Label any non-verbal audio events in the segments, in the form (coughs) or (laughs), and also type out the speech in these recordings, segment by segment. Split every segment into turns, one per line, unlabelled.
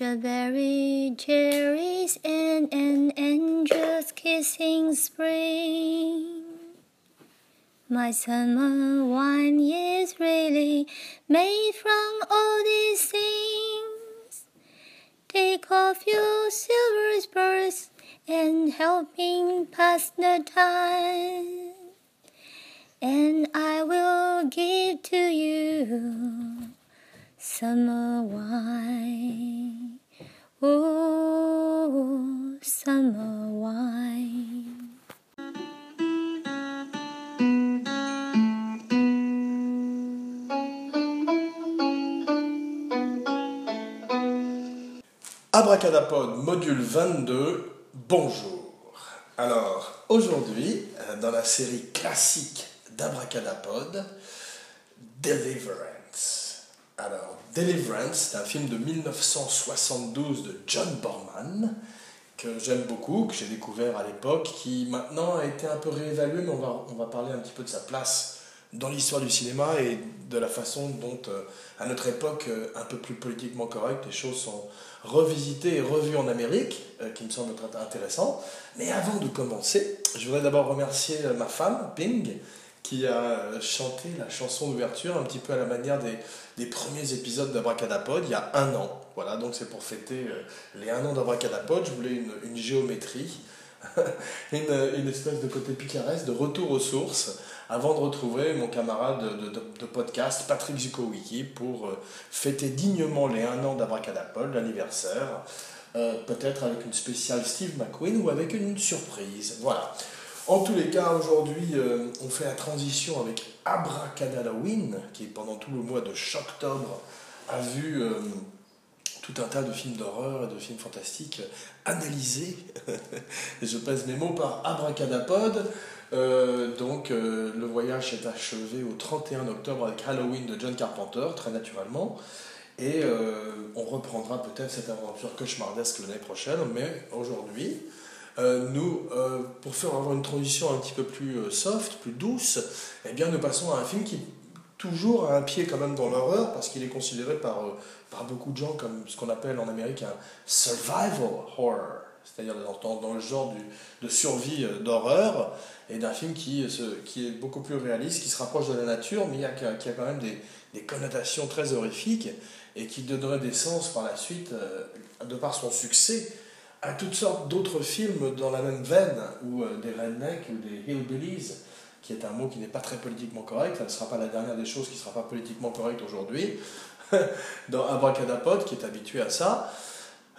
Strawberry cherries and an angel's kissing spring. My summer wine is really made from all these things. Take off your silver spurs and help me pass the time. And I will give to you summer. Oh.
Abracadapod module 22, bonjour. Alors, aujourd'hui, euh, dans la série classique d'Abracadapod, Deliverance. Alors, Deliverance, c'est un film de 1972 de John Borman, que j'aime beaucoup, que j'ai découvert à l'époque, qui maintenant a été un peu réévalué, mais on va, on va parler un petit peu de sa place dans l'histoire du cinéma et de la façon dont, euh, à notre époque, euh, un peu plus politiquement correcte, les choses sont revisitées et revues en Amérique, euh, qui me semble très intéressant. Mais avant de commencer, je voudrais d'abord remercier ma femme, Ping, qui a chanté la chanson d'ouverture un petit peu à la manière des, des premiers épisodes d'Abracadapod il y a un an. Voilà, donc c'est pour fêter les un an d'Abracadapod. Je voulais une, géométrie, (laughs) une, une espèce de côté picaresque, de retour aux sources avant de retrouver mon camarade de, de, podcast, Patrick Zukowicki, pour euh, fêter dignement les 1 an d'Abracadapod, l'anniversaire, euh, peut-être avec une spéciale Steve McQueen ou avec une surprise. Voilà. En tous les cas, aujourd'hui, euh, on fait la transition avec Abracadalloween, qui pendant tout le mois de octobre a vu euh, tout un tas de films d'horreur et de films fantastiques analysés, (laughs) et je pèse mes mots, par Abracadapod. Euh, donc le voyage s'est achevé au 31 octobre avec Halloween de John Carpenter, très naturellement. Et on reprendra peut-être cette aventure cauchemardesque l'année prochaine, mais aujourd'hui, euh, nous, euh, pour faire avoir une transition un petit peu plus euh, soft, plus douce, eh bien nous passons à un film qui toujours a un pied quand même dans l'horreur, parce qu'il est considéré par, par beaucoup de gens comme ce qu'on appelle en Amérique un survival horror, c'est-à-dire dans, dans, le genre du, de survie d'horreur, et d'un film qui, se, qui est beaucoup plus réaliste, qui se rapproche de la nature, mais y a, qui a quand même des, des connotations très horrifiques, et qui donnerait des sens par la suite, de par son succès, à toutes sortes d'autres films dans la même veine, ou euh, des rednecks ou des hillbillies, qui est un mot qui n'est pas très politiquement correct, ça ne sera pas la dernière des choses qui ne sera pas politiquement correcte aujourd'hui, (laughs) dans Abracadapod, qui est habitué à ça.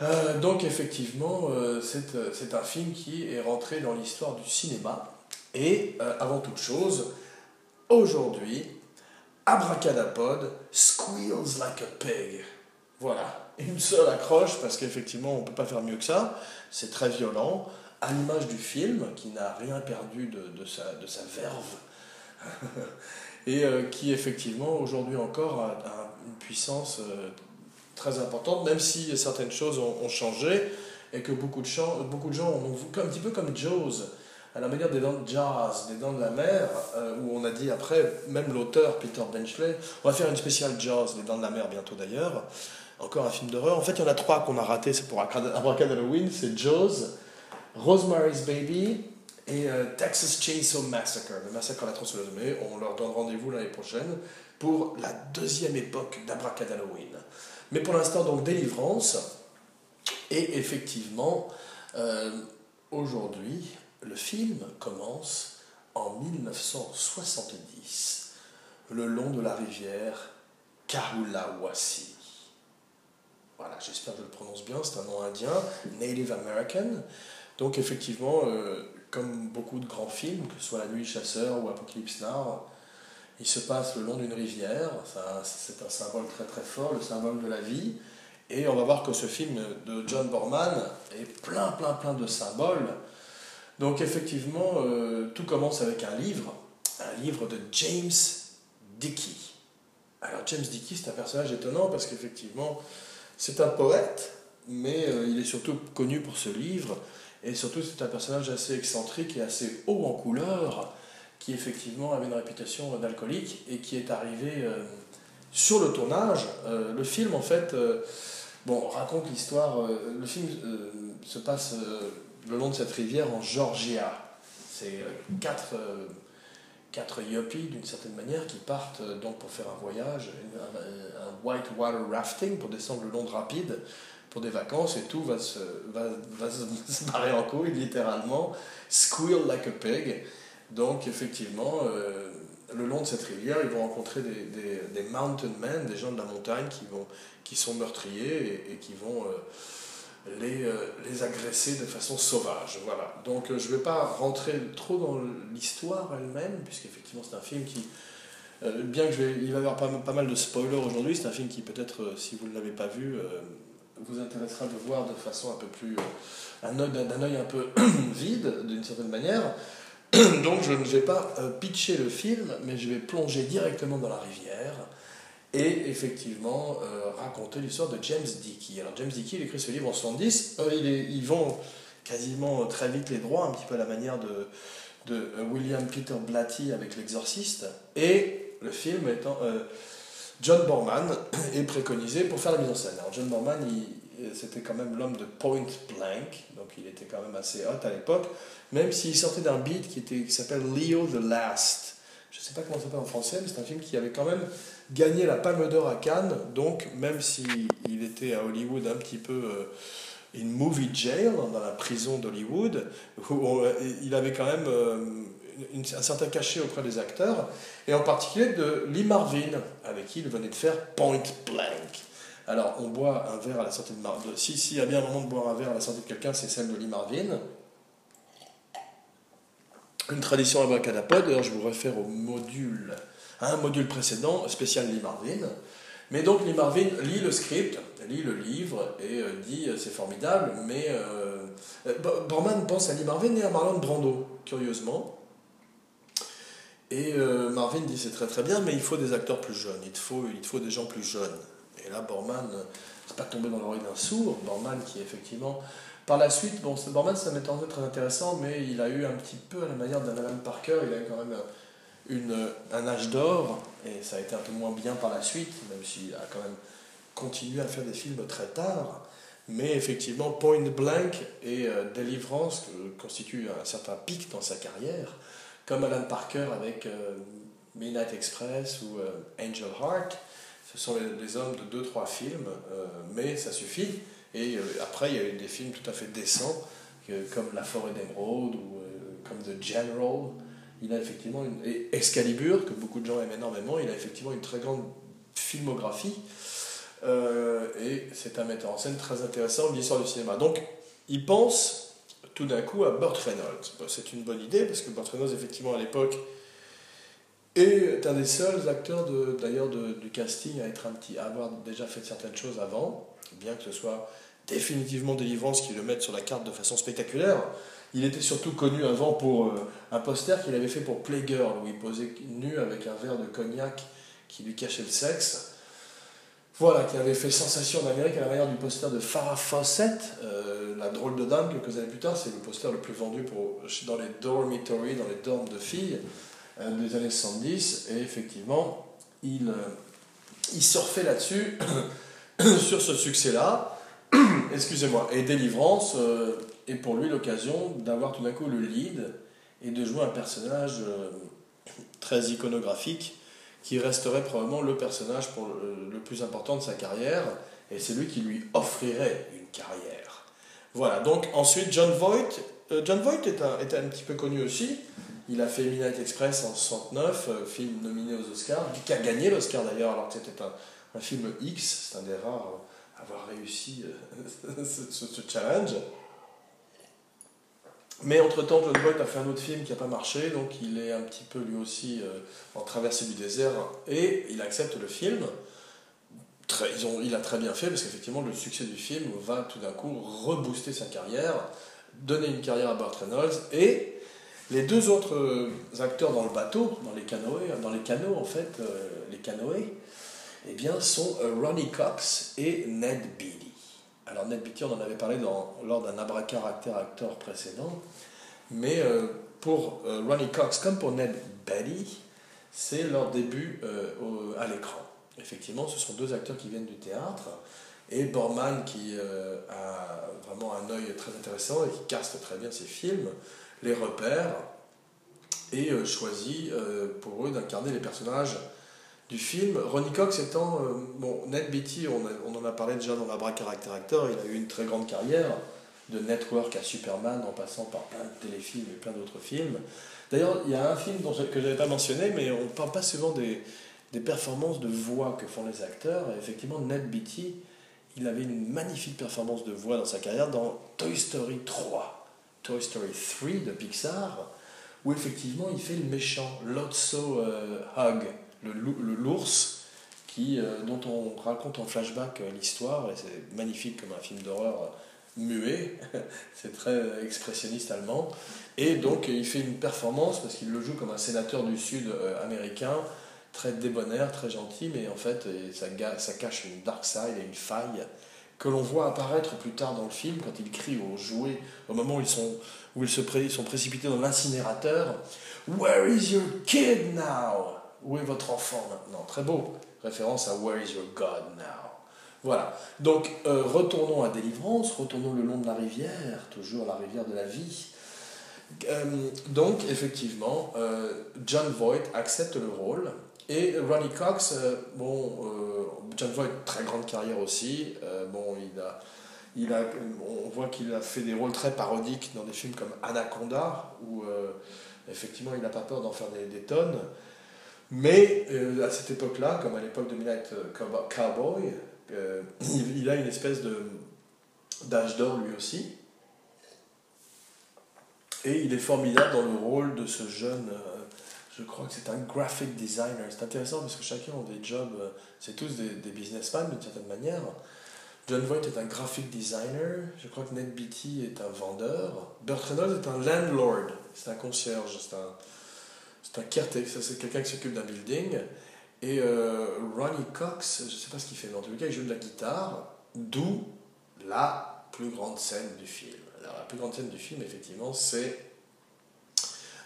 Euh, donc effectivement, euh, c'est, un film qui est rentré dans l'histoire du cinéma. Et avant toute chose, aujourd'hui, Abracadapod squeals like a pig. Voilà, une seule accroche parce qu'effectivement on ne peut pas faire mieux que ça. C'est très violent, à l'image du film qui n'a rien perdu de, de, sa, de sa verve. (laughs) Et euh, qui effectivement aujourd'hui encore a, une puissance euh, très importante, même si certaines choses ont, changé et que beaucoup de, gens, beaucoup de gens ont vu un petit peu comme Jaws. À la manière des dents de jazz, des dents de la mer, euh, où on a dit après, même l'auteur Peter Benchley, on va faire une spéciale jazz, les dents de la mer bientôt d'ailleurs, encore un film d'horreur. En fait, il y en a trois qu'on a raté, c'est pour Abracad Halloween, c'est Jaws, Rosemary's Baby et euh, Texas Chainsaw Massacre, le massacre à la tronçonneuse. Mais on leur donne rendez-vous l'année prochaine pour la deuxième époque d'Abracad Halloween. Mais pour l'instant, donc, Délivrance. Et effectivement, euh, aujourd'hui, le film commence en 1970, le long de la rivière Kahulawasi. Voilà, j'espère que je le prononce bien, c'est un nom indien, Native American. Donc effectivement, euh, comme beaucoup de grands films, que ce soit La Nuit Chasseur ou Apocalypse Now, il se passe le long d'une rivière, c'est un symbole très très fort, le symbole de la vie. Et on va voir que ce film de John Borman est plein plein plein de symboles donc effectivement, euh, tout commence avec un livre, un livre de James Dickey. Alors James Dickey, c'est un personnage étonnant parce qu'effectivement, c'est un poète, mais euh, il est surtout connu pour ce livre, et surtout c'est un personnage assez excentrique et assez haut en couleur, qui effectivement avait une réputation d'alcoolique et qui est arrivé euh, sur le tournage. Euh, le film, en fait, Bon, on raconte l'histoire. le film se passe le long de cette rivière en Georgia. C'est quatre, quatre yuppies, d'une certaine manière, qui partent euh, donc pour faire un voyage, un, white water rafting pour descendre le long de rapides pour des vacances et tout va se, va, va (laughs) se, barrer en couille, littéralement. Squeal like a pig. Donc, effectivement, euh, le long de cette rivière, ils vont rencontrer des, des, mountain men, des gens de la montagne qui, vont, qui sont meurtriers et, et qui vont euh, les, euh, les agresser de façon sauvage. Voilà. Donc, euh, je ne vais pas rentrer trop dans l'histoire elle-même, puisqu'effectivement, c'est un film qui. euh, bien que va y avoir pas, mal de spoilers aujourd'hui, c'est un film qui peut-être, si vous ne l'avez pas vu, vous intéressera de voir de façon un peu plus. d'un œil un peu (clears throat) vide, d'une certaine manière. (clears throat) Donc je ne vais pas pitcher le film, mais je vais plonger directement dans la rivière et effectivement euh, raconter l'histoire de James Dickey. Alors James Dickey, il écrit ce livre en 70, euh, ils vont quasiment très vite les droits, un petit peu à la manière de, de euh, William Peter Blatty avec L'Exorciste, et le film étant... euh, John Borman (coughs) est préconisé pour faire la mise en scène. Alors John Borman, c'était quand même l'homme de Point Blank, donc il était quand même assez hot à l'époque, même s'il sortait d'un beat qui, était, qui s'appelle Leo the Last. Je ne sais pas comment ça s'appelle en français, mais c'est un film qui avait quand même gagné la Palme d'Or à Cannes, donc même s'il il était à Hollywood un petit peu euh, in movie jail, dans la prison d'Hollywood, on- il avait quand même euh, un certain cachet auprès des acteurs, et en particulier de Lee Marvin, avec qui il venait de faire Point Blank. Alors, on boit un verre à la sortie de Marvin. Si, si, il y a bien un moment de boire un verre à la sortie de quelqu'un, c'est celle de Lee Marvin. Une tradition abracadapod, d'ailleurs, je vous réfère au module, un module précédent, spécial Lee Marvin. Mais donc, Lee Marvin lit le script, lit le livre et euh, dit euh, c'est formidable, mais euh, euh, Bo- Borman pense à Lee Marvin et à Marlon Brando, curieusement. Et Marvin dit c'est très très bien, mais il faut des acteurs plus jeunes, il te faut, il faut des gens plus jeunes. Et là, Borman, c'est pas tombé dans l'oreille d'un sourd. Borman qui effectivement, par la suite, bon, c'est- Borman ça m'est en fait très intéressant, mais il a eu un petit peu à la manière d'un Alan Parker, il a quand même une, un âge d'or, et ça a été un peu moins bien par la suite, même s'il a quand même continué à faire des films très tard. Mais effectivement, Point Blank et euh, Deliverance euh, constituent un certain pic dans sa carrière comme Alan Parker avec euh, Midnight Express ou euh, Angel Heart. Ce sont les, les hommes de deux, trois films, euh, mais ça suffit. Et euh, après, il y a eu des films tout à fait décents, comme La Forêt d'Emeraude ou euh, comme The General. Il a effectivement. Et Excalibur, que beaucoup de gens aiment énormément, il a effectivement une très grande filmographie. Euh, et c'est un metteur en scène très intéressant de l'histoire du cinéma. Donc, il pense tout d'un coup à Burt Reynolds. C'est une bonne idée parce que Burt Reynolds, effectivement, à l'époque, est un des seuls acteurs d'ailleurs du casting à, être un petit, à avoir déjà fait certaines choses avant, bien que ce soit définitivement Deliverance qui le mette sur la carte de façon spectaculaire. Il était surtout connu avant pour euh, un poster qu'il avait fait pour Playgirl, où il posait nu avec un verre de cognac qui lui cachait le sexe. Voilà, qui avait fait sensation en Amérique à la manière du poster de Farrah Fawcett, euh, la drôle de dame, quelques années plus tard. C'est le poster le plus vendu pour, dans les dormitories, dans les dorms de filles euh, des années 70. Et effectivement, il, il surfait là-dessus, (clears throat) (coughs) sur ce succès-là. (coughs) Excusez-moi. Et Délivrance euh, est pour lui l'occasion d'avoir tout d'un coup le lead et de jouer un personnage euh, très iconographique qui resterait probablement le personnage pour le, le plus important de sa carrière, et c'est lui qui lui offrirait une carrière. Voilà, donc ensuite John Voight, euh, John Voight est un, est un petit peu connu aussi, il a fait Midnight Express en 69, euh, film nominé aux Oscars, qui a gagné l'Oscar d'ailleurs, alors que c'était un, un film X, c'est un des rares à avoir réussi euh, (laughs) ce, challenge. Mais entre-temps, John Voight a fait un autre film qui n'a pas marché, donc il est un petit peu lui aussi euh, en traversée du désert, et il accepte le film. Ils ont, il a très bien fait, parce qu'effectivement, le succès du film va tout d'un coup rebooster sa carrière, donner une carrière à Burt Reynolds, et les deux autres euh, acteurs dans le bateau, dans les canoës, dans les canaux en fait, les canoës, eh bien, sont euh, Ronnie Cox et Ned Beatty. Alors Ned Beatty, on en avait parlé lors d'un abracadabra-acteur précédent, mais euh, pour euh, Ronnie Cox comme pour Ned Beatty, c'est leur début à l'écran. Effectivement, ce sont deux acteurs qui viennent du théâtre Et Borman, qui a vraiment un œil très intéressant et qui caste très bien ses films, les repère et choisit pour eux d'incarner les personnages du film. Ronnie Cox étant, euh, bon, Ned Beatty, on, en a parlé déjà dans la Bras Caractère Actor, il a eu une très grande carrière, de Network à Superman, en passant par plein de téléfilms et plein d'autres films. D'ailleurs, il y a un film dont que je n'avais pas mentionné, mais on ne parle pas souvent des, des performances de voix que font les acteurs. Et effectivement, Ned Beatty, il avait une magnifique performance de voix dans sa carrière dans Toy Story 3, Toy Story 3 de Pixar, où effectivement il fait le méchant, Lotso euh, Hug, le lou- le l'ours, qui, euh, dont on raconte en flashback euh, l'histoire, et c'est magnifique comme un film d'horreur euh, muet, (laughs) c'est très expressionniste allemand, et donc il fait une performance parce qu'il le joue comme un sénateur du Sud américain, très débonnaire, très gentil, mais en fait ça, cache une dark side et une faille que l'on voit apparaître plus tard dans le film quand il crie aux jouets au moment où ils sont, où ils se sont précipités dans l'incinérateur. Where is your kid now? Où est votre enfant maintenant? Très beau. Référence à Where is your God now? Voilà. Donc, euh, retournons à Délivrance, retournons le long de la rivière, toujours la rivière de la vie. Euh, donc, effectivement, euh, John Voight accepte le rôle. Et Ronnie Cox, bon, John Voight, très grande carrière aussi. Bon, il a, il a, on voit qu'il a fait des rôles très parodiques dans des films comme Anaconda, où effectivement il n'a pas peur d'en faire des tonnes. Mais euh, à cette époque-là, comme à l'époque de Midnight Cowboy- Cowboy, euh, il, a une espèce de d'âge d'or lui aussi. Et il est formidable dans le rôle de ce jeune, euh, je crois que c'est un graphic designer. C'est intéressant parce que chacun a des jobs, euh, c'est tous des, des businessmen d'une certaine manière. John Voight est un graphic designer, je crois que Ned Beatty est un vendeur, Burt Reynolds est un landlord, c'est un concierge, c'est un, c'est un ça, c'est quelqu'un qui s'occupe d'un building. Et euh, Ronnie Cox, je ne sais pas ce qu'il fait, mais en tout cas il joue de la guitare, d'où la plus grande scène du film. Alors la plus grande scène du film, effectivement, c'est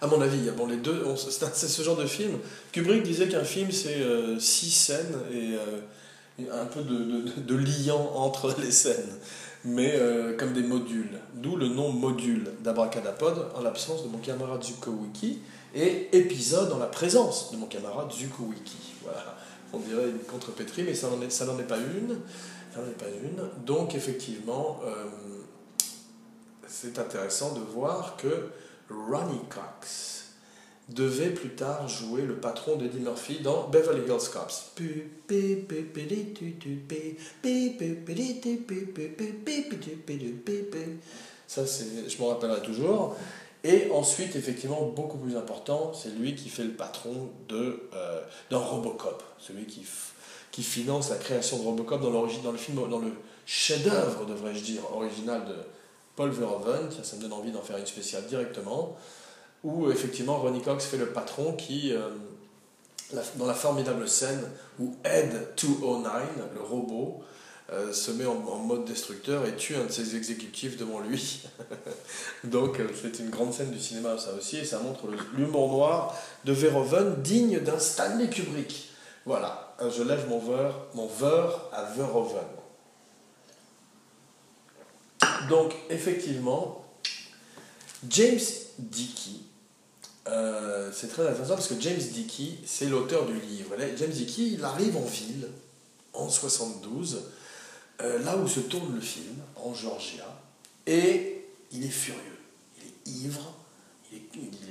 à mon avis, bon, les deux, c'est ce genre de film. Kubrick disait qu'un film, c'est euh, six scènes et, euh, un peu de, de, de liant entre les scènes, mais comme des modules. D'où le nom module d'Abracadapod en l'absence de mon camarade Zuko Wiki et épisode en la présence de mon camarade Zuko Wiki. Voilà, on dirait une contrepétrie, mais ça n'en est, pas une. Ça n'en est pas une. Donc, effectivement, euh, c'est intéressant de voir que Ronnie Cox devait plus tard jouer le patron d'Eddie Murphy dans Beverly Hills Cops. Ça, je m'en rappellerai toujours. Et ensuite, effectivement, beaucoup plus important, c'est lui qui fait le patron de, euh, Robocop, celui qui, qui finance la création de Robocop dans, dans le film, dans le chef-d'œuvre, devrais-je dire, original de Paul Verhoeven. Ça, me donne envie d'en faire une spéciale directement où effectivement Ronnie Cox fait le patron qui, euh, dans la formidable scène où Ed 209, le robot, euh, se met en, mode destructeur et tue un de ses exécutifs devant lui. (laughs) Donc euh, c'est une grande scène du cinéma ça aussi et ça montre l'humour noir de Verhoeven digne d'un Stanley Kubrick. Voilà, je lève mon verre, mon verre à Verhoeven. Donc effectivement, James Dickey, euh, c'est très intéressant parce que James Dickey, c'est l'auteur du livre. James Dickey, il arrive en ville en 72, euh, là où se tourne le film, en Georgia, et il est furieux, il est ivre, il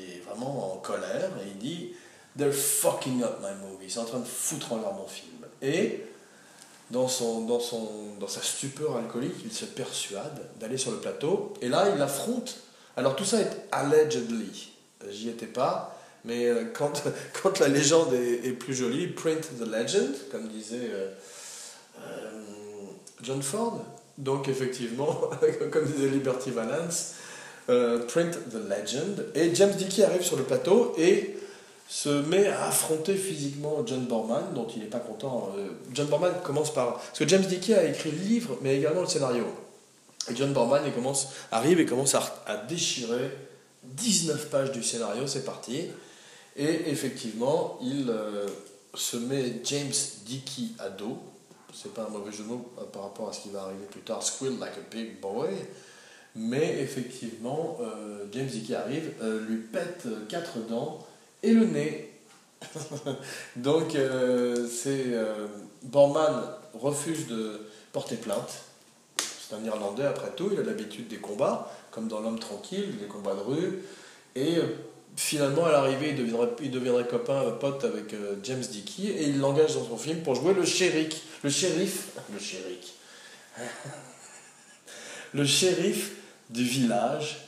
est, vraiment en colère, et il dit They're fucking up my movie, ils sont en train de foutre en l'air mon film. Et dans, son, dans, son, dans sa stupeur alcoolique, il se persuade d'aller sur le plateau, et là, il affronte. Alors tout ça est allegedly, j'y étais pas, mais euh, quand, (laughs) quand la légende est, plus jolie, print the legend, comme disait euh, John Ford. Donc effectivement, (laughs) comme disait Liberty Valance, euh, print the legend. Et James Dickey arrive sur le plateau et se met à affronter physiquement John Borman, dont il n'est pas content. Euh, John Borman commence par... Parce que James Dickey a écrit le livre, mais également le scénario. Et John Borman il commence, arrive et commence à, déchirer 19 pages du scénario, c'est parti. Et effectivement, il euh, se met James Dickey à dos, c'est pas un mauvais jeu de mots euh, par rapport à ce qui va arriver plus tard, Squeal like a big boy. Mais effectivement, euh, James Dickey arrive, euh, lui pète quatre dents et le nez. (laughs) Donc, Borman refuse de porter plainte. C'est un Irlandais après tout, il a l'habitude des combats, comme dans L'homme tranquille, des combats de rue. Et finalement, à l'arrivée, il deviendrait, copain, pote avec euh, James Dickey, et il l'engage dans son film pour jouer le shérif. Le shérif. (laughs) Le shérif. du village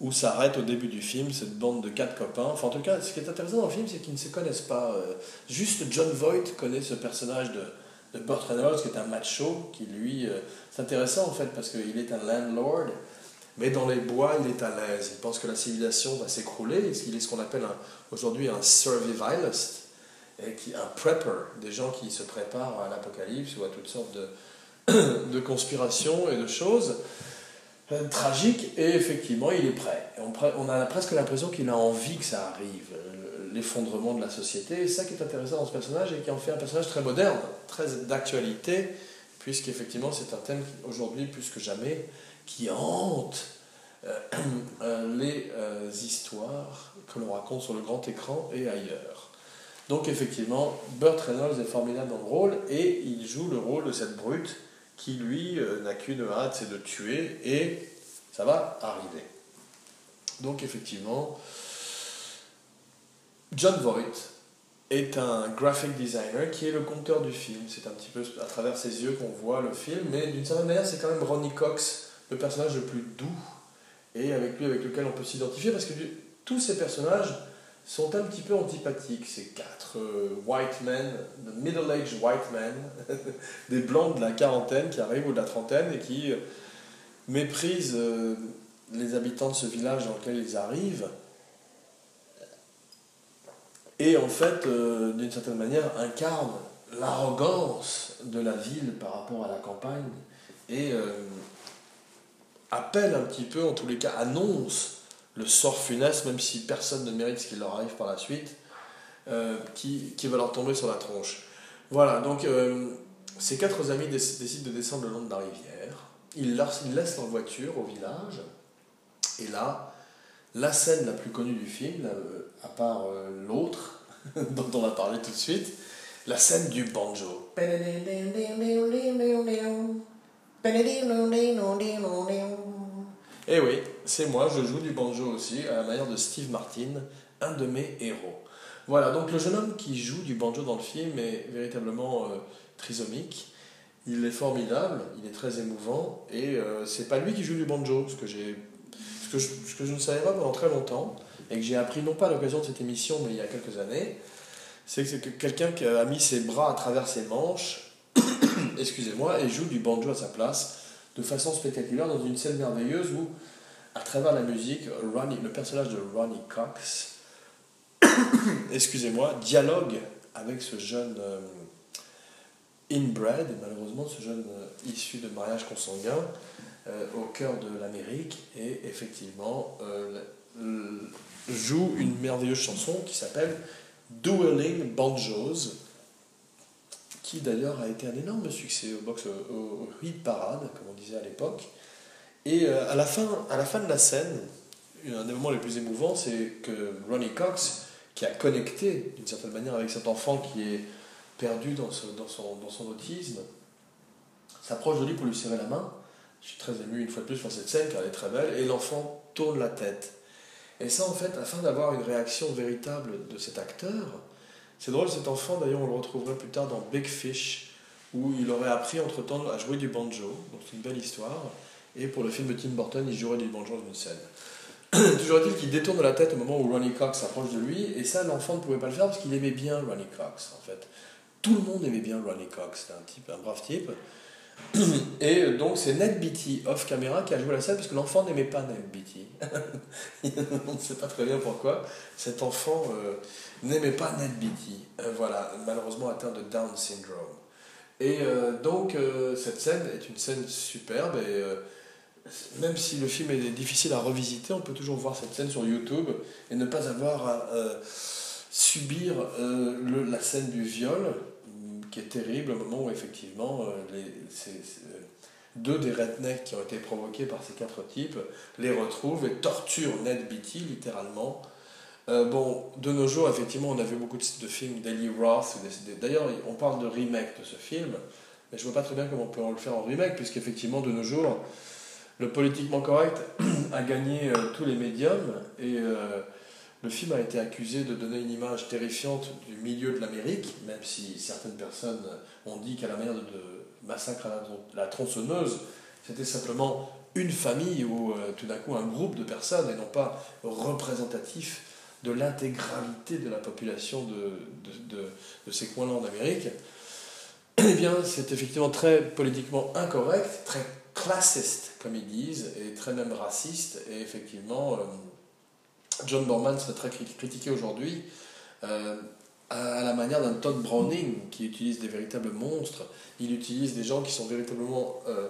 où s'arrête au début du film cette bande de quatre copains. Enfin, en tout cas, ce qui est intéressant dans le film, c'est qu'ils ne se connaissent pas. Euh, juste John Voight connaît ce personnage de, de Burt Reynolds, qui est un macho, qui lui. Euh, c'est intéressant en fait, parce qu'il est un landlord mais dans les bois, il est à l'aise. Il pense que la civilisation va s'écrouler. Il est ce qu'on appelle aujourd'hui un survivalist, un prepper, des gens qui se préparent à l'apocalypse ou à toutes sortes de, (coughs) de conspirations et de choses euh, tragiques. Et effectivement, il est prêt. On, a presque l'impression qu'il a envie que ça arrive, euh, l'effondrement de la société. Et ça qui est intéressant dans ce personnage et qui en fait un personnage très moderne, très d'actualité, puisqu'effectivement c'est un thème aujourd'hui plus que jamais qui hante euh, (clears throat) euh, les euh, histoires que l'on raconte sur le grand écran et ailleurs. Donc effectivement, Burt Reynolds est formidable dans le rôle et il joue le rôle de cette brute qui lui n'a qu'une hâte, c'est de tuer et ça va arriver. Donc effectivement, John Voight est un graphic designer qui est le conteur du film. C'est un petit peu à travers ses yeux qu'on voit le film, mais d'une certaine manière, c'est quand même Ronnie Cox le personnage le plus doux et avec lui avec lequel on peut s'identifier parce que tous ces personnages sont un petit peu antipathiques. Ces quatre euh, white men, middle-aged white men, (laughs) des blancs de la quarantaine qui arrivent ou de la trentaine et qui euh, méprisent euh, les habitants de ce village dans lequel ils arrivent. Et en fait, d'une certaine manière, incarnent l'arrogance de la ville par rapport à la campagne et appelle un petit peu, en tous les cas, annonce le sort funeste, même si personne ne mérite ce qui leur arrive par la suite, euh, qui, va leur tomber sur la tronche. Voilà, donc euh, ces quatre amis décident de descendre le long de la rivière. Ils, ils laissent leur voiture au village. Et là, la scène la plus connue du film, euh, à part l'autre, (laughs) dont on va parler tout de suite, la scène du banjo. Eh oui, c'est moi, je joue du banjo aussi, à la manière de Steve Martin, un de mes héros. Voilà, donc le jeune homme qui joue du banjo dans le film est véritablement euh, trisomique. Il est formidable, il est très émouvant, et euh, c'est pas lui qui joue du banjo, ce que, j'ai, ce que je ne savais pas pendant très longtemps, et que j'ai appris non pas à l'occasion de cette émission, mais il y a quelques années, c'est que quelqu'un qui a mis ses bras à travers ses manches (coughs) excusez-moi, et joue du banjo à sa place de façon spectaculaire dans une scène merveilleuse où, à travers la musique, Ronnie, le personnage de Ronnie Cox, (coughs) excusez-moi, dialogue avec ce jeune euh, inbred, malheureusement, ce jeune euh, issu de mariage consanguin euh, au cœur de l'Amérique, et effectivement joue une merveilleuse chanson qui s'appelle Dueling Banjos qui d'ailleurs a été un énorme succès au box au, hit parade, comme on disait à l'époque. Et euh, à, la fin, à la fin de la scène, un des moments les plus émouvants, c'est que Ronnie Cox, qui a connecté d'une certaine manière avec cet enfant qui est perdu dans, ce, dans, son, dans son autisme, s'approche de lui pour lui serrer la main. Je suis très ému une fois de plus par cette scène car elle est très belle, et l'enfant tourne la tête. Et ça, en fait, afin d'avoir une réaction véritable de cet acteur, c'est drôle, cet enfant, d'ailleurs, on le retrouverait plus tard dans Big Fish, où il aurait appris entre-temps à jouer du banjo. Donc c'est une belle histoire. Et pour le film de Tim Burton, il jouerait du banjo dans une scène. (clears throat) Toujours est-il qu'il détourne la tête au moment où Ronnie Cox s'approche de lui, et ça, l'enfant ne pouvait pas le faire parce qu'il aimait bien Ronnie Cox, en fait. Tout le monde aimait bien Ronnie Cox, c'était un type, un brave type. (coughs) Et donc c'est Ned Beatty, off caméra, qui a joué la scène parce que l'enfant n'aimait pas Ned Beatty. On ne sait pas très bien pourquoi. Cet enfant euh, n'aimait pas Ned Beatty. Euh, voilà, malheureusement atteint de Down syndrome. Et euh, donc cette scène est une scène superbe et même si le film est difficile à revisiter, on peut toujours voir cette scène sur YouTube et ne pas avoir à subir la scène du viol qui est terrible au moment où effectivement euh, euh, deux des rednecks qui ont été provoqués par ces quatre types les retrouvent et torturent Ned Beatty littéralement. Euh, bon, de nos jours, effectivement, on a vu beaucoup de, de films d'Eli Roth. D'ailleurs, on parle de remake de ce film, mais je vois pas très bien comment on peut le faire en remake, puisqu'effectivement, de nos jours, le politiquement correct (clears throat) a gagné tous les médiums et le film a été accusé de donner une image terrifiante du milieu de l'Amérique, même si certaines personnes ont dit qu'à la manière de, Massacre à la, tron- la tronçonneuse, c'était simplement une famille ou euh, tout d'un coup un groupe de personnes et non pas représentatif de l'intégralité de la population de ces coins-là en Amérique. Eh bien, c'est effectivement très politiquement incorrect, très classiste, comme ils disent, et très même raciste. Et effectivement, euh, John Borman serait très cri- critiqué aujourd'hui euh, à, la manière d'un Todd Browning qui utilise des véritables monstres. Il utilise des gens qui sont véritablement euh,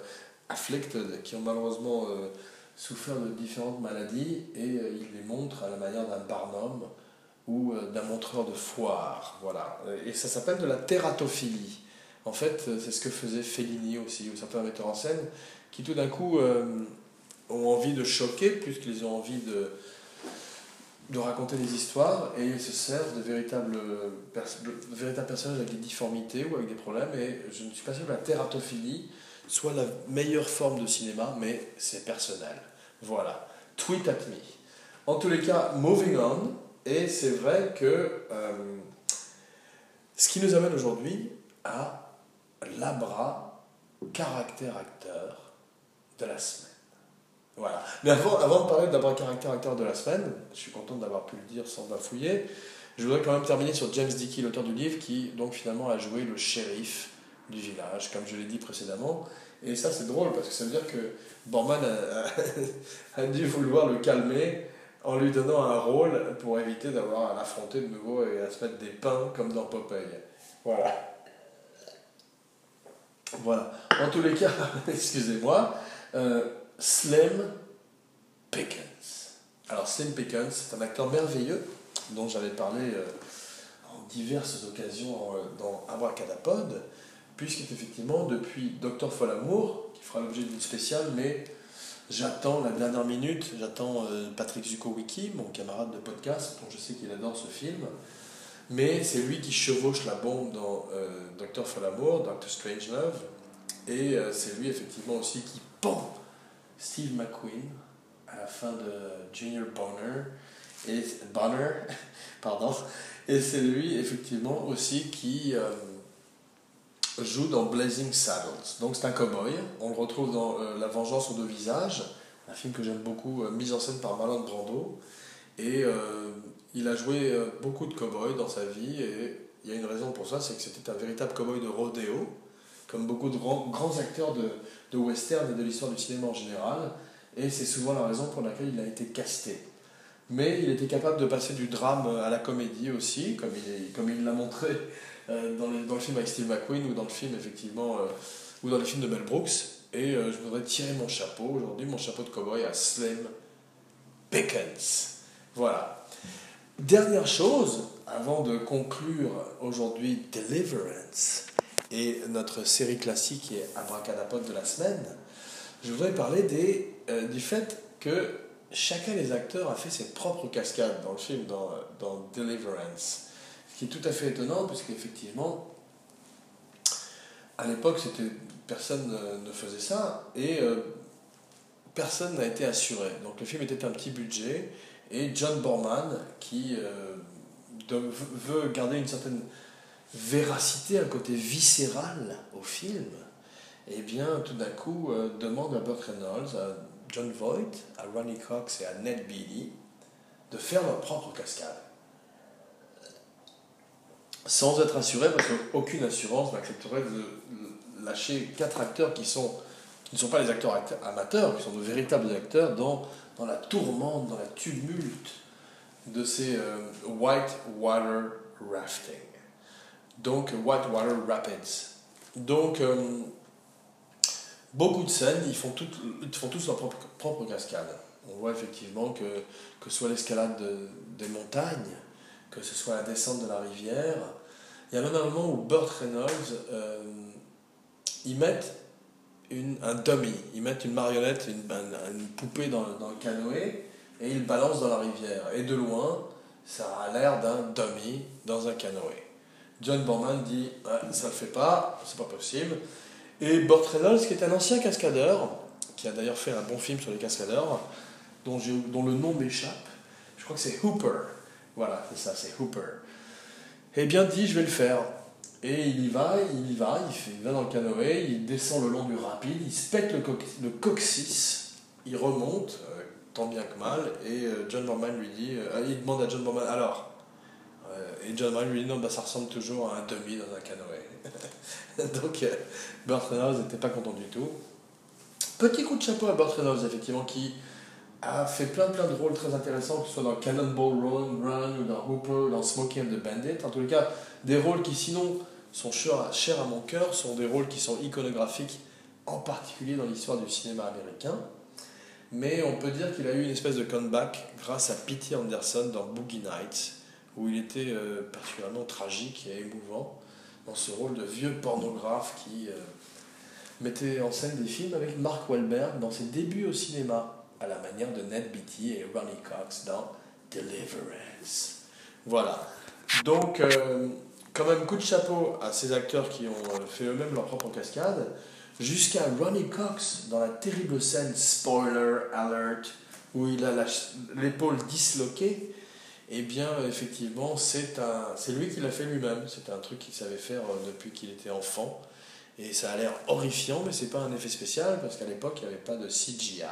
qui ont malheureusement euh, souffert de différentes maladies, et euh, il les montre à la manière d'un Barnum ou d'un montreur de foire. Voilà. Et ça s'appelle de la tératophilie. En fait, c'est ce que faisait Fellini aussi, ou certains metteurs en scène, qui tout d'un coup ont envie de choquer, puisqu'ils ont envie de, de raconter des histoires, et ils se servent de véritables, véritables personnages avec des difformités ou avec des problèmes, et je ne suis pas sûr que la tératophilie soit la meilleure forme de cinéma, mais c'est personnel. Voilà. Tweet at me. En tous les cas, moving on, et c'est vrai que euh, ce qui nous amène aujourd'hui à l'abra caractère acteur de la semaine. Voilà. Mais avant, avant de parler de l'abra caractère acteur de la semaine, je suis content d'avoir pu le dire sans bafouiller, je voudrais quand même terminer sur James Dickey, l'auteur du livre, qui donc finalement a joué le shérif du village, comme je l'ai dit précédemment. Et ça, c'est drôle parce que ça veut dire que Borman a dû vouloir le calmer en lui donnant un rôle pour éviter d'avoir à l'affronter de nouveau et à se mettre des pains comme dans Popeye. Voilà. Voilà. En tous les cas, (laughs) excusez-moi, euh, Slim Pickens. Alors, Slim Pickens, c'est un acteur merveilleux dont j'avais parlé euh, en diverses occasions euh, dans Abracadapod, puisqu'effectivement, depuis Docteur Folamour, qui fera l'objet d'une spéciale, mais j'attends la dernière minute, j'attends euh, Patrick Zukowicki, mon camarade de podcast, dont je sais qu'il adore ce film, mais c'est lui qui chevauche la bombe dans euh, Docteur Folamour, Doctor Strangelove, et c'est lui effectivement aussi qui pend Steve McQueen à la fin de Junior Bonner, et Bonner, (laughs) pardon, et c'est lui effectivement aussi qui euh, joue dans Blazing Saddles. Donc c'est un cowboy. On le retrouve dans euh, La Vengeance aux deux visages, un film que j'aime beaucoup, euh, mis en scène par Marlon Brando. Et il a joué beaucoup de cowboys dans sa vie. Et il y a une raison pour ça, c'est que c'était un véritable cowboy de rodéo, comme beaucoup de grands, acteurs de, de western et de l'histoire du cinéma en général. Et c'est souvent la raison pour laquelle il a été casté. Mais il était capable de passer du drame à la comédie aussi, comme il comme il l'a montré euh, dans, le, dans le film avec Steve McQueen ou dans le film effectivement euh, ou dans les films de Mel Brooks et euh, je voudrais tirer mon chapeau aujourd'hui mon chapeau de cowboy à Slim Pickens voilà dernière chose avant de conclure aujourd'hui Deliverance et notre série classique et abracadapod de la semaine je voudrais parler des, euh, du fait que chacun des acteurs a fait ses propres cascades dans le film dans, Deliverance ce qui est tout à fait étonnant, parce qu'effectivement, à l'époque, personne ne faisait ça, et euh, personne n'a été assuré. Donc le film était un petit budget, et John Borman, qui euh, veut garder une certaine véracité, un côté viscéral au film, et bien tout d'un coup euh, demande à Burt Reynolds, à John Voight, à Ronnie Cox et à Ned Beatty de faire leur propre cascade sans être assuré, parce qu'aucune assurance n'accepterait de lâcher quatre acteurs qui, sont, ne sont pas les acteurs amateurs, qui sont de véritables acteurs dans, dans la tourmente, dans la tumulte de ces euh, white water rafting. Donc, white water rapids. Donc, euh, beaucoup de scènes, ils font, toutes, ils font tous leur propre, cascade. On voit effectivement que, ce soit l'escalade de- des montagnes, que ce soit la descente de la rivière, Il y a même un moment où Burt Reynolds, euh, ils mettent une, un dummy, ils mettent une marionnette, une, une poupée dans, dans, le canoë et ils balancent dans la rivière. Et de loin, ça a l'air d'un dummy dans un canoë. John Borman dit ça le fait pas, c'est pas possible. Et Burt Reynolds, qui est un ancien cascadeur, qui a d'ailleurs fait un bon film sur les cascadeurs, dont, dont le nom m'échappe, je crois que c'est Hooper. Voilà, c'est ça, c'est Hooper. Eh bien, dit je vais le faire. Et il y va, il y va, il, va dans le canoë, il descend le long du rapide, il se pète le, le coccyx, il remonte, euh, tant bien que mal, et euh, John Borman lui dit, euh, il demande à John Borman, alors Et John Borman lui dit, non, bah, ça ressemble toujours à un demi dans un canoë. (laughs) Donc, Burt Reynolds n'était pas content du tout. Petit coup de chapeau à Burt Reynolds, effectivement, qui a fait plein plein de rôles très intéressants, que ce soit dans Cannonball Run, Run ou dans Hooper, dans Smokey and the Bandit. En les cas, des rôles qui sinon sont chers à mon cœur, sont des rôles qui sont iconographiques, en particulier dans l'histoire du cinéma américain. Mais on peut dire qu'il a eu une espèce de comeback grâce à P.T. Anderson dans Boogie Nights, où il était euh, particulièrement tragique et émouvant dans ce rôle de vieux pornographe qui euh, mettait en scène des films avec Mark Wahlberg dans ses débuts au cinéma à la manière de Ned Beatty et Ronnie Cox dans Deliverance. Voilà. Donc, euh, quand même, coup de chapeau à ces acteurs qui ont fait eux-mêmes leur propre cascade, jusqu'à Ronnie Cox dans la terrible scène Spoiler Alert, où il a l'épaule disloquée. Eh bien, effectivement, c'est lui qui l'a fait lui-même. C'est un truc qu'il savait faire euh, depuis qu'il était enfant. Et ça a l'air horrifiant, mais c'est pas un effet spécial, parce qu'à l'époque, il n'y avait pas de CGI.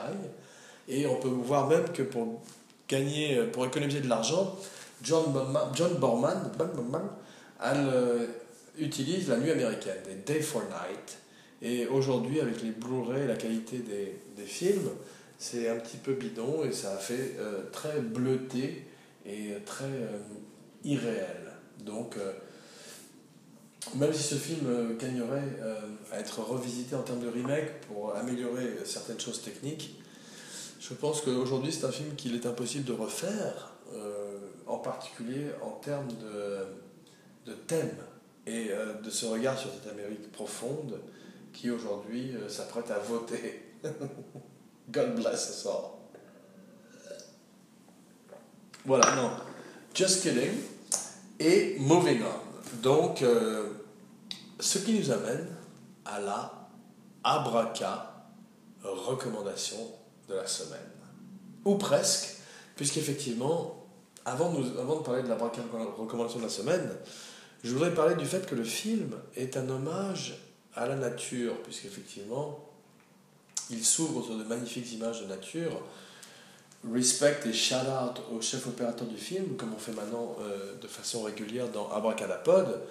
Et on peut voir même que pour gagner, pour économiser de l'argent, John, John Borman, utilise la nuit américaine, des Day for Night. Et aujourd'hui, avec les Blu-ray, la qualité des, des films, c'est un petit peu bidon et ça a fait euh, très bleuté et très euh, irréel. Donc, euh, même si ce film gagnerait à être revisité en termes de remake pour améliorer certaines choses techniques, je pense qu'aujourd'hui, c'est un film qu'il est impossible de refaire, euh, en particulier en termes de, de thème et euh, de ce regard sur cette Amérique profonde qui aujourd'hui euh, s'apprête à voter. (laughs) God bless us all. Voilà, non. Just kidding. Et moving on. Donc, ce qui nous amène à la abraca recommandation de la semaine. Ou presque, puisqu'effectivement, avant, avant de parler de la recommandation de la semaine, je voudrais parler du fait que le film est un hommage à la nature, puisqu'effectivement, il s'ouvre sur de magnifiques images de nature. Respect et shout out au chef opérateur du film, comme on fait maintenant euh, de façon régulière dans Abracadapod,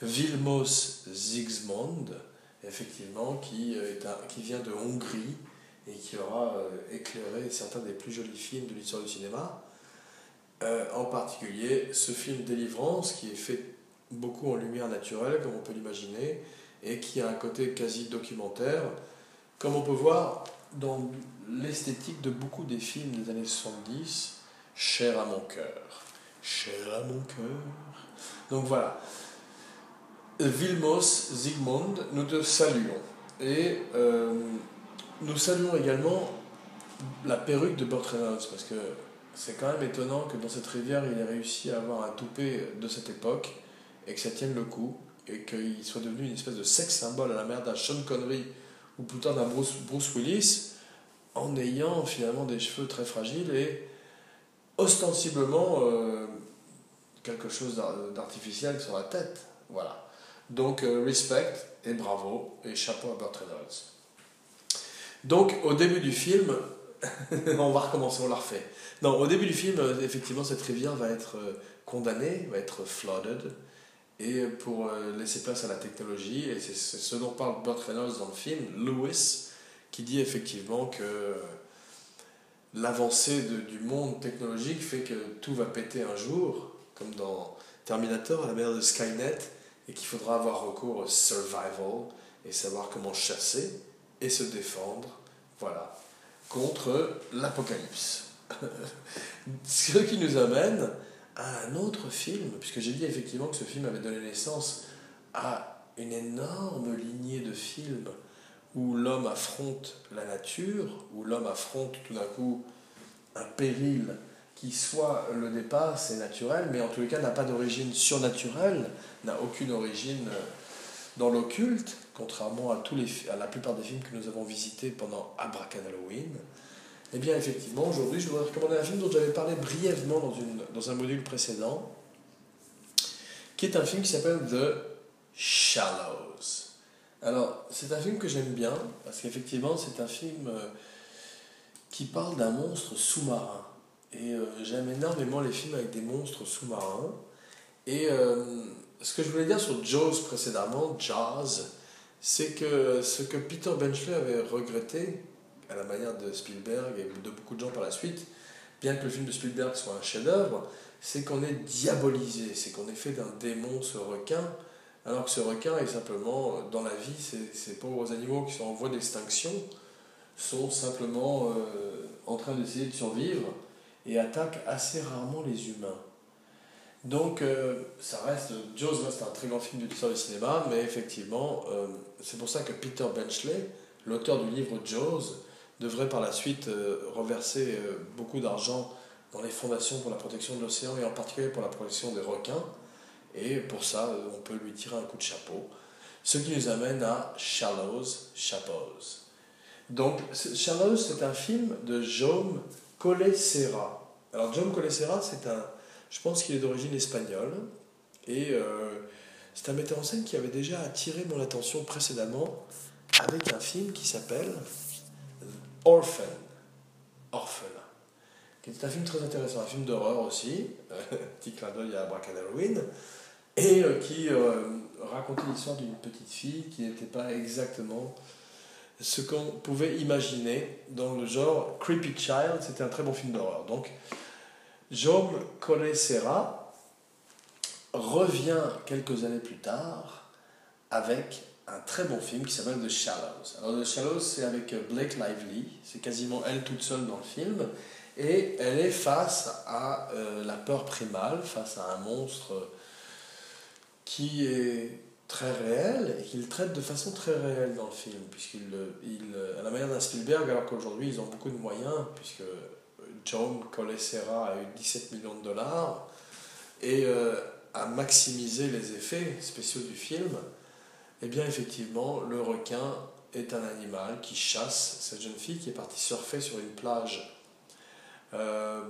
Vilmos Zsigmond, effectivement, qui, euh, est un, qui vient de Hongrie, et qui aura euh, éclairé certains des plus jolis films de l'histoire du cinéma. En particulier ce film Délivrance qui est fait beaucoup en lumière naturelle, comme on peut l'imaginer, et qui a un côté quasi documentaire, comme on peut voir dans l'esthétique de beaucoup des films des années 70, cher à mon cœur. Cher à mon cœur. Donc voilà. Vilmos Zygmunt, nous te saluons. Et euh, nous saluons également la perruque de Burt Reynolds, parce que c'est quand même étonnant que dans cette rivière, il ait réussi à avoir un toupet de cette époque, et que ça tienne le coup, et qu'il soit devenu une espèce de sexe symbole à la mère d'un Sean Connery, ou plutôt d'un Bruce, Bruce Willis, en ayant finalement des cheveux très fragiles et ostensiblement euh, quelque chose d'artificiel sur la tête. Voilà. Donc, euh, respect et bravo, et chapeau à Burt Reynolds. Donc, au début du film, (laughs) on va recommencer, on l'a refait. Non, au début du film, euh, effectivement, cette rivière va être condamnée, va être flooded, et pour laisser place à la technologie, et c'est ce dont parle Burt Reynolds dans le film, Lewis, qui dit effectivement que l'avancée du monde technologique fait que tout va péter un jour, comme dans Terminator, à la manière de Skynet, et qu'il faudra avoir recours au survival et savoir comment chasser et se défendre, voilà, contre l'apocalypse. (laughs) Ce qui nous amène à un autre film, puisque j'ai dit effectivement que ce film avait donné naissance à une énorme lignée de films où l'homme affronte la nature, où l'homme affronte tout d'un coup un péril qui soit le dépasse et naturel, mais en tous les cas n'a pas d'origine surnaturelle, n'a aucune origine euh, dans l'occulte, contrairement à, tous les, à la plupart des films que nous avons visités pendant Abracan Halloween. Eh bien, effectivement, aujourd'hui, je voudrais recommander un film dont j'avais parlé brièvement dans, dans un module précédent, qui est un film qui s'appelle The Shallows. Alors, c'est un film que j'aime bien, parce qu'effectivement, c'est un film euh, qui parle d'un monstre sous-marin. Et euh, j'aime énormément les films avec des monstres sous-marins. Et euh, ce que je voulais dire sur Jaws précédemment, Jaws, c'est que ce que Peter Benchley avait regretté, à la manière de Spielberg et de beaucoup de gens par la suite, bien que le film de Spielberg soit un chef-d'œuvre, c'est qu'on est diabolisé, c'est qu'on est fait d'un démon, ce requin, alors que ce requin est simplement, dans la vie, ces pauvres animaux qui sont en voie d'extinction sont simplement euh, en train d'essayer de survivre et attaquent assez rarement les humains. Donc, euh, ça reste, Jaws reste un très grand film de l'histoire du cinéma, mais effectivement, euh, c'est pour ça que Peter Benchley, l'auteur du livre Jaws, devrait par la suite reverser beaucoup d'argent dans les fondations pour la protection de l'océan et en particulier pour la protection des requins. Et pour ça, on peut lui tirer un coup de chapeau. Ce qui nous amène à Shallows, Chapeaux. Donc, Shallows, c'est un film de Jaume Collet-Serra. Alors, Jaume Collet-Serra, c'est un. Je pense qu'il est d'origine espagnole. Et euh, c'est un metteur en scène qui avait déjà attiré mon attention précédemment avec un film qui s'appelle Orphan. Orphelin. Qui est un film très intéressant, un film d'horreur aussi. (laughs) petit clin d'œil à Bracken Halloween et euh, qui euh, racontait l'histoire d'une petite fille qui n'était pas exactement ce qu'on pouvait imaginer dans le genre Creepy Child. C'était un très bon film d'horreur. Donc, Jaume Collet-Serra revient quelques années plus tard avec un très bon film qui s'appelle The Shallows. Alors, The Shallows, c'est avec Blake Lively. C'est quasiment elle toute seule dans le film. Et elle est face à euh, la peur primale, face à un monstre qui est très réel et qu'il traite de façon très réelle dans le film, puisqu'il, il, à la manière d'un Spielberg, alors qu'aujourd'hui ils ont beaucoup de moyens, puisque John Colessera a eu 17 millions de dollars et euh, a maximisé les effets spéciaux du film, et eh bien effectivement, le requin est un animal qui chasse cette jeune fille qui est partie surfer sur une plage, euh,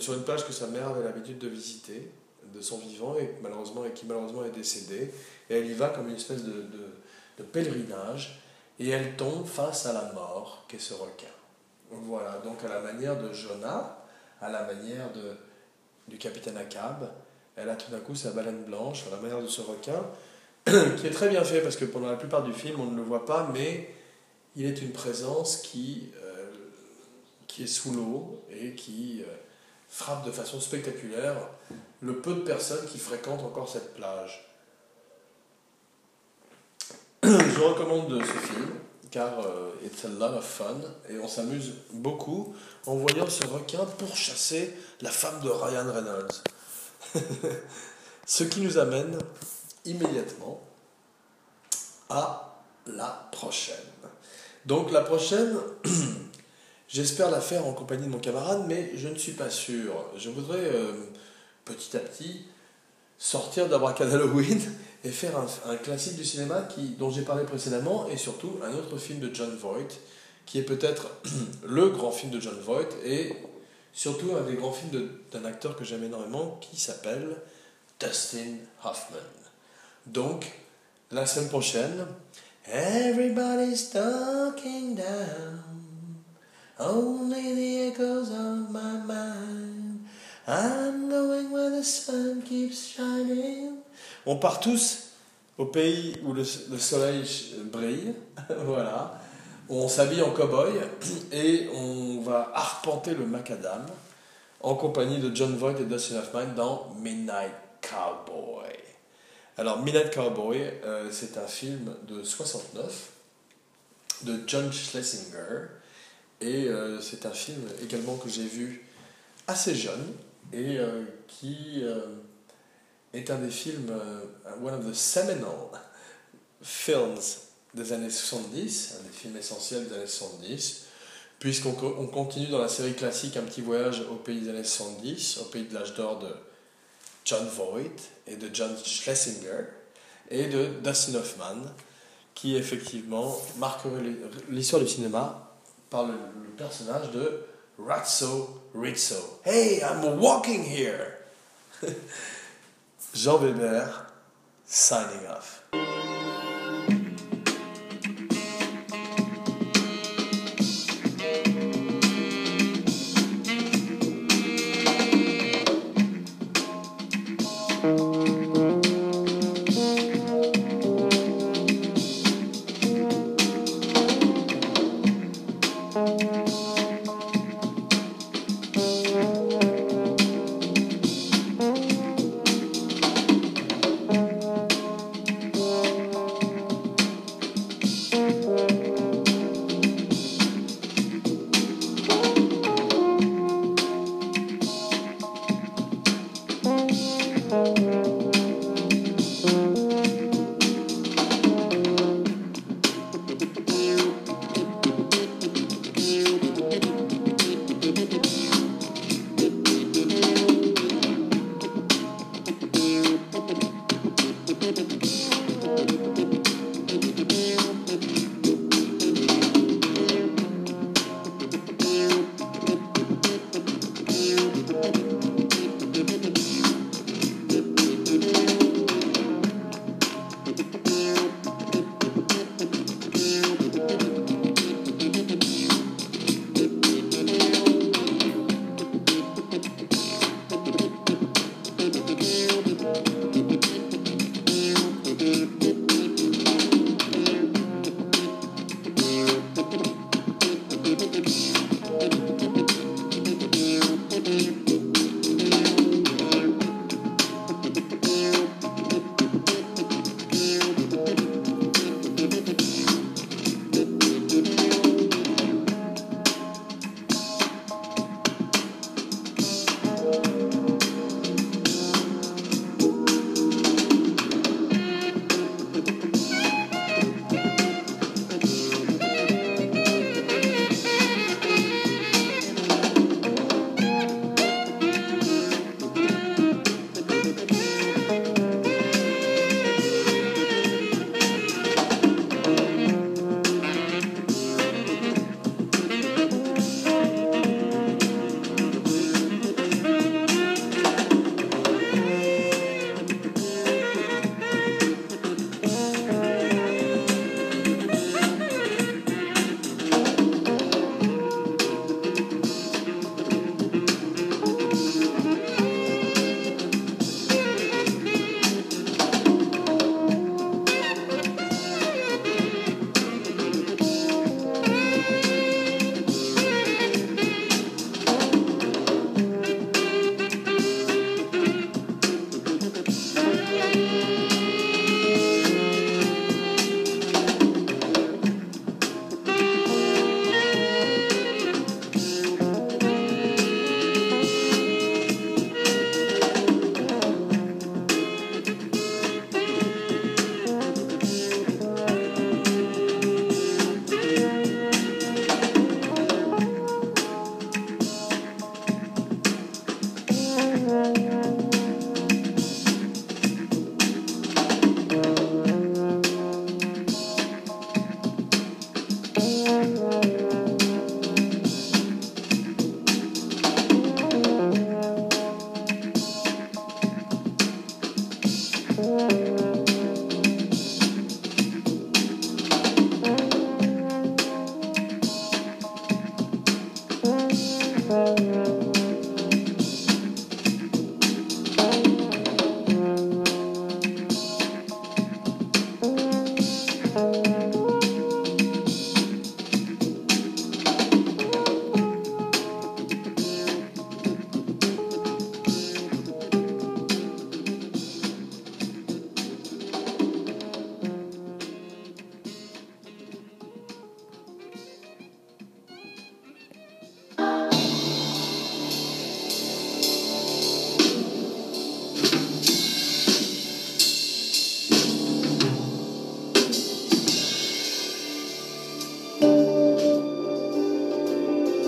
sur une plage que sa mère avait l'habitude de visiter de son vivant et, malheureusement, et qui malheureusement est décédée. Et elle y va comme une espèce de, de, pèlerinage et elle tombe face à la mort qu'est ce requin. Voilà, donc à la manière de Jonah, à la manière de, du capitaine Akab, elle a tout d'un coup sa baleine blanche, à la manière de ce requin, (coughs) qui est très bien fait parce que pendant la plupart du film on ne le voit pas, mais il est une présence qui, euh, qui est sous l'eau et qui euh, frappe de façon spectaculaire le peu de personnes qui fréquentent encore cette plage. Je recommande ce film car euh, it's a lot of fun et on s'amuse beaucoup en voyant ce requin pourchasser la femme de Ryan Reynolds. (laughs) ce qui nous amène immédiatement à la prochaine. Donc la prochaine, (clears throat) j'espère la faire en compagnie de mon camarade, mais je ne suis pas sûr. Je voudrais euh, petit à petit sortir d'Abracad Halloween (laughs) et faire un, classique du cinéma dont j'ai parlé précédemment et surtout un autre film de John Voight qui est peut-être (clears throat) le grand film de John Voight et surtout un des grands films d'un acteur que j'aime énormément qui s'appelle Dustin Hoffman. Donc, la semaine prochaine, Everybody's talking down, only the echoes of my mind. I'm going where the sun keeps shining. On part tous au pays où le, soleil brille, (laughs) voilà. On s'habille en cow-boy et on va arpenter le macadam en compagnie de John Voight et Dustin Hoffman dans Midnight Cowboy. Alors, Midnight Cowboy, euh, c'est un film de 69 de John Schlesinger et euh, c'est un film également que j'ai vu assez jeune et euh, qui euh, est un des films, one of the seminal films des années 70, un des films essentiels des années 70, puisqu'on co- on continue dans la série classique Un petit voyage au pays des années 70, au pays de l'âge d'or de John Voight et de John Schlesinger et de Dustin Hoffman, qui effectivement marquerait l'histoire du cinéma par le, personnage de Ratso Rizzo. Hey, I'm walking here! (laughs) Jean Weber, signing off.